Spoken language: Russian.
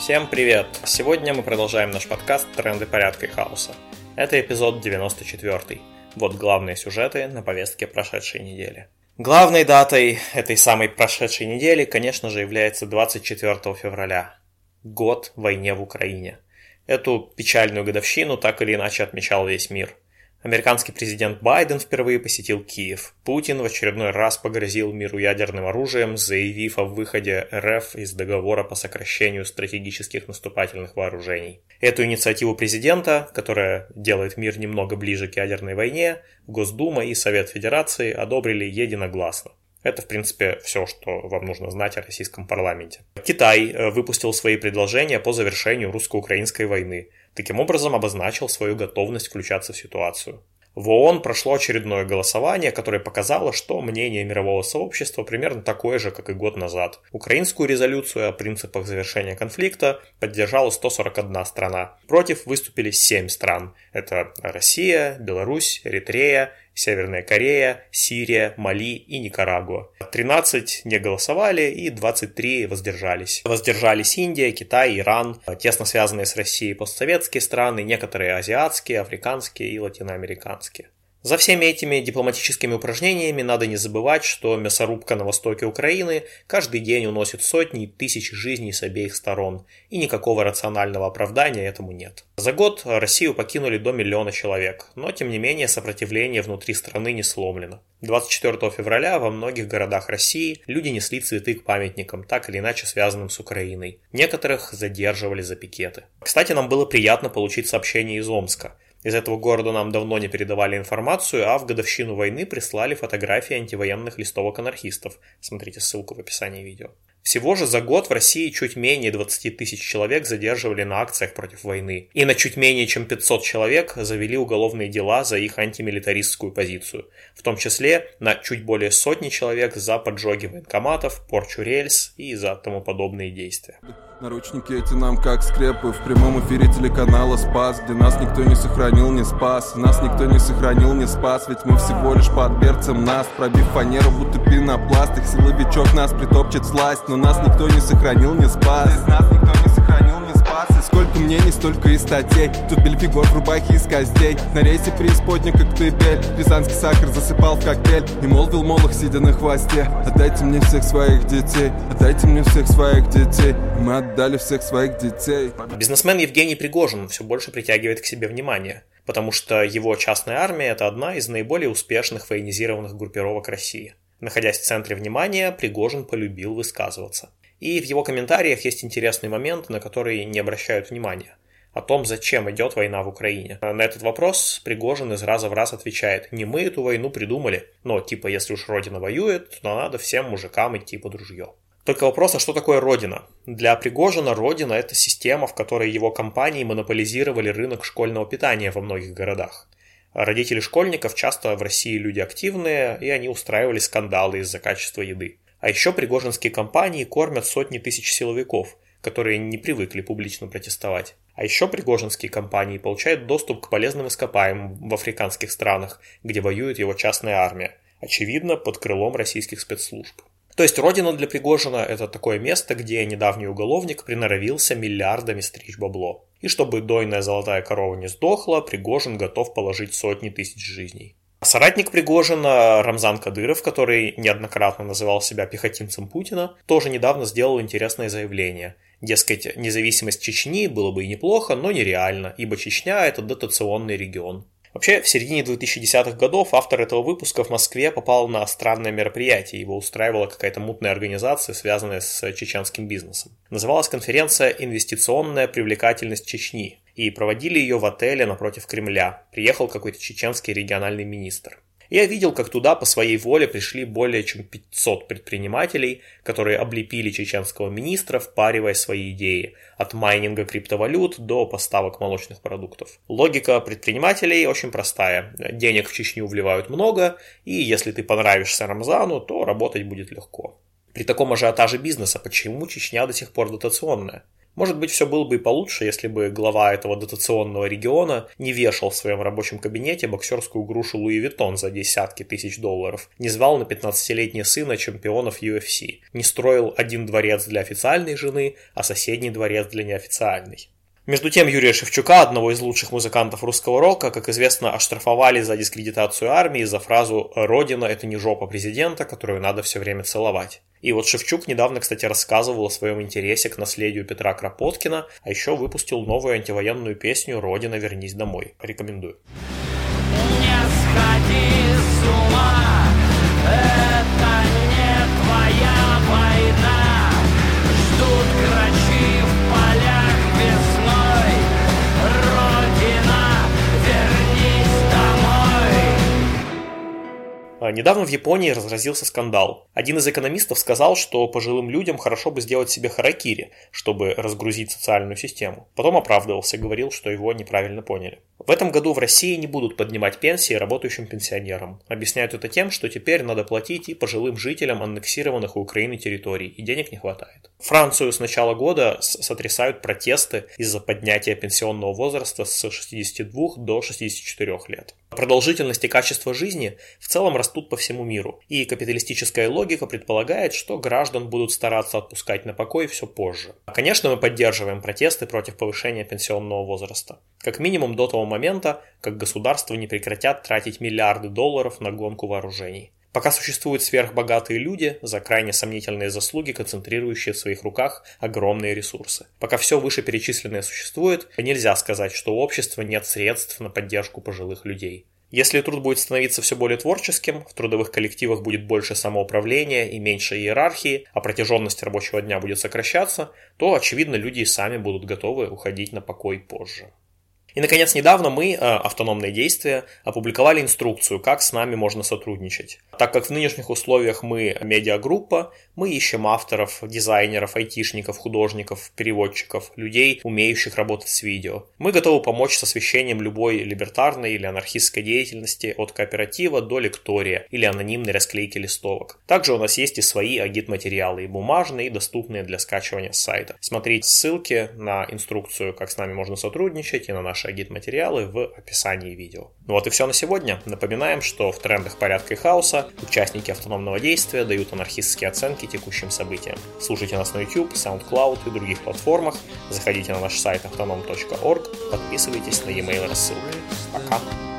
Всем привет! Сегодня мы продолжаем наш подкаст «Тренды порядка и хаоса». Это эпизод 94. Вот главные сюжеты на повестке прошедшей недели. Главной датой этой самой прошедшей недели, конечно же, является 24 февраля. Год войне в Украине. Эту печальную годовщину так или иначе отмечал весь мир – Американский президент Байден впервые посетил Киев. Путин в очередной раз погрозил миру ядерным оружием, заявив о выходе РФ из договора по сокращению стратегических наступательных вооружений. Эту инициативу президента, которая делает мир немного ближе к ядерной войне, Госдума и Совет Федерации одобрили единогласно. Это, в принципе, все, что вам нужно знать о российском парламенте. Китай э, выпустил свои предложения по завершению русско-украинской войны. Таким образом, обозначил свою готовность включаться в ситуацию. В ООН прошло очередное голосование, которое показало, что мнение мирового сообщества примерно такое же, как и год назад. Украинскую резолюцию о принципах завершения конфликта поддержала 141 страна. Против выступили 7 стран. Это Россия, Беларусь, Эритрея, Северная Корея, Сирия, Мали и Никарагуа. 13 не голосовали и 23 воздержались. Воздержались Индия, Китай, Иран, тесно связанные с Россией постсоветские страны, некоторые азиатские, африканские и латиноамериканские. За всеми этими дипломатическими упражнениями надо не забывать, что мясорубка на востоке Украины каждый день уносит сотни и тысячи жизней с обеих сторон, и никакого рационального оправдания этому нет. За год Россию покинули до миллиона человек, но тем не менее сопротивление внутри страны не сломлено. 24 февраля во многих городах России люди несли цветы к памятникам, так или иначе связанным с Украиной. Некоторых задерживали за пикеты. Кстати, нам было приятно получить сообщение из Омска – из этого города нам давно не передавали информацию, а в годовщину войны прислали фотографии антивоенных листовок анархистов. Смотрите ссылку в описании видео. Всего же за год в России чуть менее 20 тысяч человек задерживали на акциях против войны. И на чуть менее чем 500 человек завели уголовные дела за их антимилитаристскую позицию. В том числе на чуть более сотни человек за поджоги военкоматов, порчу рельс и за тому подобные действия. Наручники эти нам как скрепы. В прямом эфире телеканала Спас Где нас никто не сохранил, не спас. Нас никто не сохранил, не спас. Ведь мы всего лишь под берцем нас. Пробив фанеру, будто пенопласт. Их силовичок нас притопчет сласть. Но нас никто не сохранил, не спас. Из нас никто не сохранил, не спас И сколько мнений, столько и статей Тут бельфигор в рубахе из костей На рейсе преисподня, как ты бель Рязанский сахар засыпал в коктейль И молвил молох, сидя на хвосте Отдайте мне всех своих детей Отдайте мне всех своих детей Мы отдали всех своих детей. Бизнесмен Евгений Пригожин все больше притягивает к себе внимание, потому что его частная армия – это одна из наиболее успешных военизированных группировок России. Находясь в центре внимания, Пригожин полюбил высказываться. И в его комментариях есть интересный момент, на который не обращают внимания о том, зачем идет война в Украине. На этот вопрос Пригожин из раза в раз отвечает, не мы эту войну придумали, но типа если уж Родина воюет, то надо всем мужикам идти под ружье. Только вопрос, а что такое Родина? Для Пригожина Родина – это система, в которой его компании монополизировали рынок школьного питания во многих городах. Родители школьников часто в России люди активные, и они устраивали скандалы из-за качества еды. А еще пригожинские компании кормят сотни тысяч силовиков, которые не привыкли публично протестовать. А еще пригожинские компании получают доступ к полезным ископаемым в африканских странах, где воюет его частная армия, очевидно, под крылом российских спецслужб. То есть родина для Пригожина – это такое место, где недавний уголовник приноровился миллиардами стричь бабло. И чтобы дойная золотая корова не сдохла, Пригожин готов положить сотни тысяч жизней. Соратник Пригожина Рамзан Кадыров, который неоднократно называл себя пехотинцем Путина, тоже недавно сделал интересное заявление. Дескать, независимость Чечни было бы и неплохо, но нереально, ибо Чечня – это дотационный регион. Вообще, в середине 2010-х годов автор этого выпуска в Москве попал на странное мероприятие. Его устраивала какая-то мутная организация, связанная с чеченским бизнесом. Называлась конференция «Инвестиционная привлекательность Чечни». И проводили ее в отеле напротив Кремля. Приехал какой-то чеченский региональный министр. Я видел, как туда по своей воле пришли более чем 500 предпринимателей, которые облепили чеченского министра, впаривая свои идеи, от майнинга криптовалют до поставок молочных продуктов. Логика предпринимателей очень простая. Денег в Чечню вливают много, и если ты понравишься Рамзану, то работать будет легко. При таком ажиотаже бизнеса почему Чечня до сих пор дотационная? Может быть, все было бы и получше, если бы глава этого дотационного региона не вешал в своем рабочем кабинете боксерскую грушу Louis Vuitton за десятки тысяч долларов, не звал на 15-летнего сына чемпионов UFC, не строил один дворец для официальной жены, а соседний дворец для неофициальной. Между тем, Юрия Шевчука, одного из лучших музыкантов русского рока, как известно, оштрафовали за дискредитацию армии за фразу «Родина – это не жопа президента, которую надо все время целовать». И вот Шевчук недавно, кстати, рассказывал о своем интересе к наследию Петра Кропоткина, а еще выпустил новую антивоенную песню «Родина, вернись домой». Рекомендую. Не сходи с ума, недавно в Японии разразился скандал. Один из экономистов сказал, что пожилым людям хорошо бы сделать себе харакири, чтобы разгрузить социальную систему. Потом оправдывался, говорил, что его неправильно поняли. В этом году в России не будут поднимать пенсии работающим пенсионерам. Объясняют это тем, что теперь надо платить и пожилым жителям аннексированных у Украины территорий, и денег не хватает. Францию с начала года сотрясают протесты из-за поднятия пенсионного возраста с 62 до 64 лет. Продолжительность и качество жизни в целом растут по всему миру, и капиталистическая логика предполагает, что граждан будут стараться отпускать на покой все позже. Конечно, мы поддерживаем протесты против повышения пенсионного возраста. Как минимум до того момента, как государства не прекратят тратить миллиарды долларов на гонку вооружений. Пока существуют сверхбогатые люди, за крайне сомнительные заслуги, концентрирующие в своих руках огромные ресурсы. Пока все вышеперечисленное существует, нельзя сказать, что у общества нет средств на поддержку пожилых людей. Если труд будет становиться все более творческим, в трудовых коллективах будет больше самоуправления и меньше иерархии, а протяженность рабочего дня будет сокращаться, то, очевидно, люди и сами будут готовы уходить на покой позже. И, наконец, недавно мы, э, автономные действия, опубликовали инструкцию, как с нами можно сотрудничать. Так как в нынешних условиях мы медиагруппа, мы ищем авторов, дизайнеров, айтишников, художников, переводчиков, людей, умеющих работать с видео. Мы готовы помочь с освещением любой либертарной или анархистской деятельности от кооператива до лектория или анонимной расклейки листовок. Также у нас есть и свои агит-материалы, и бумажные, и доступные для скачивания с сайта. Смотрите ссылки на инструкцию, как с нами можно сотрудничать, и на наш наши агит-материалы в описании видео. Ну вот и все на сегодня. Напоминаем, что в трендах порядка и хаоса участники автономного действия дают анархистские оценки текущим событиям. Слушайте нас на YouTube, SoundCloud и других платформах. Заходите на наш сайт autonom.org, подписывайтесь на e-mail рассылки. Пока!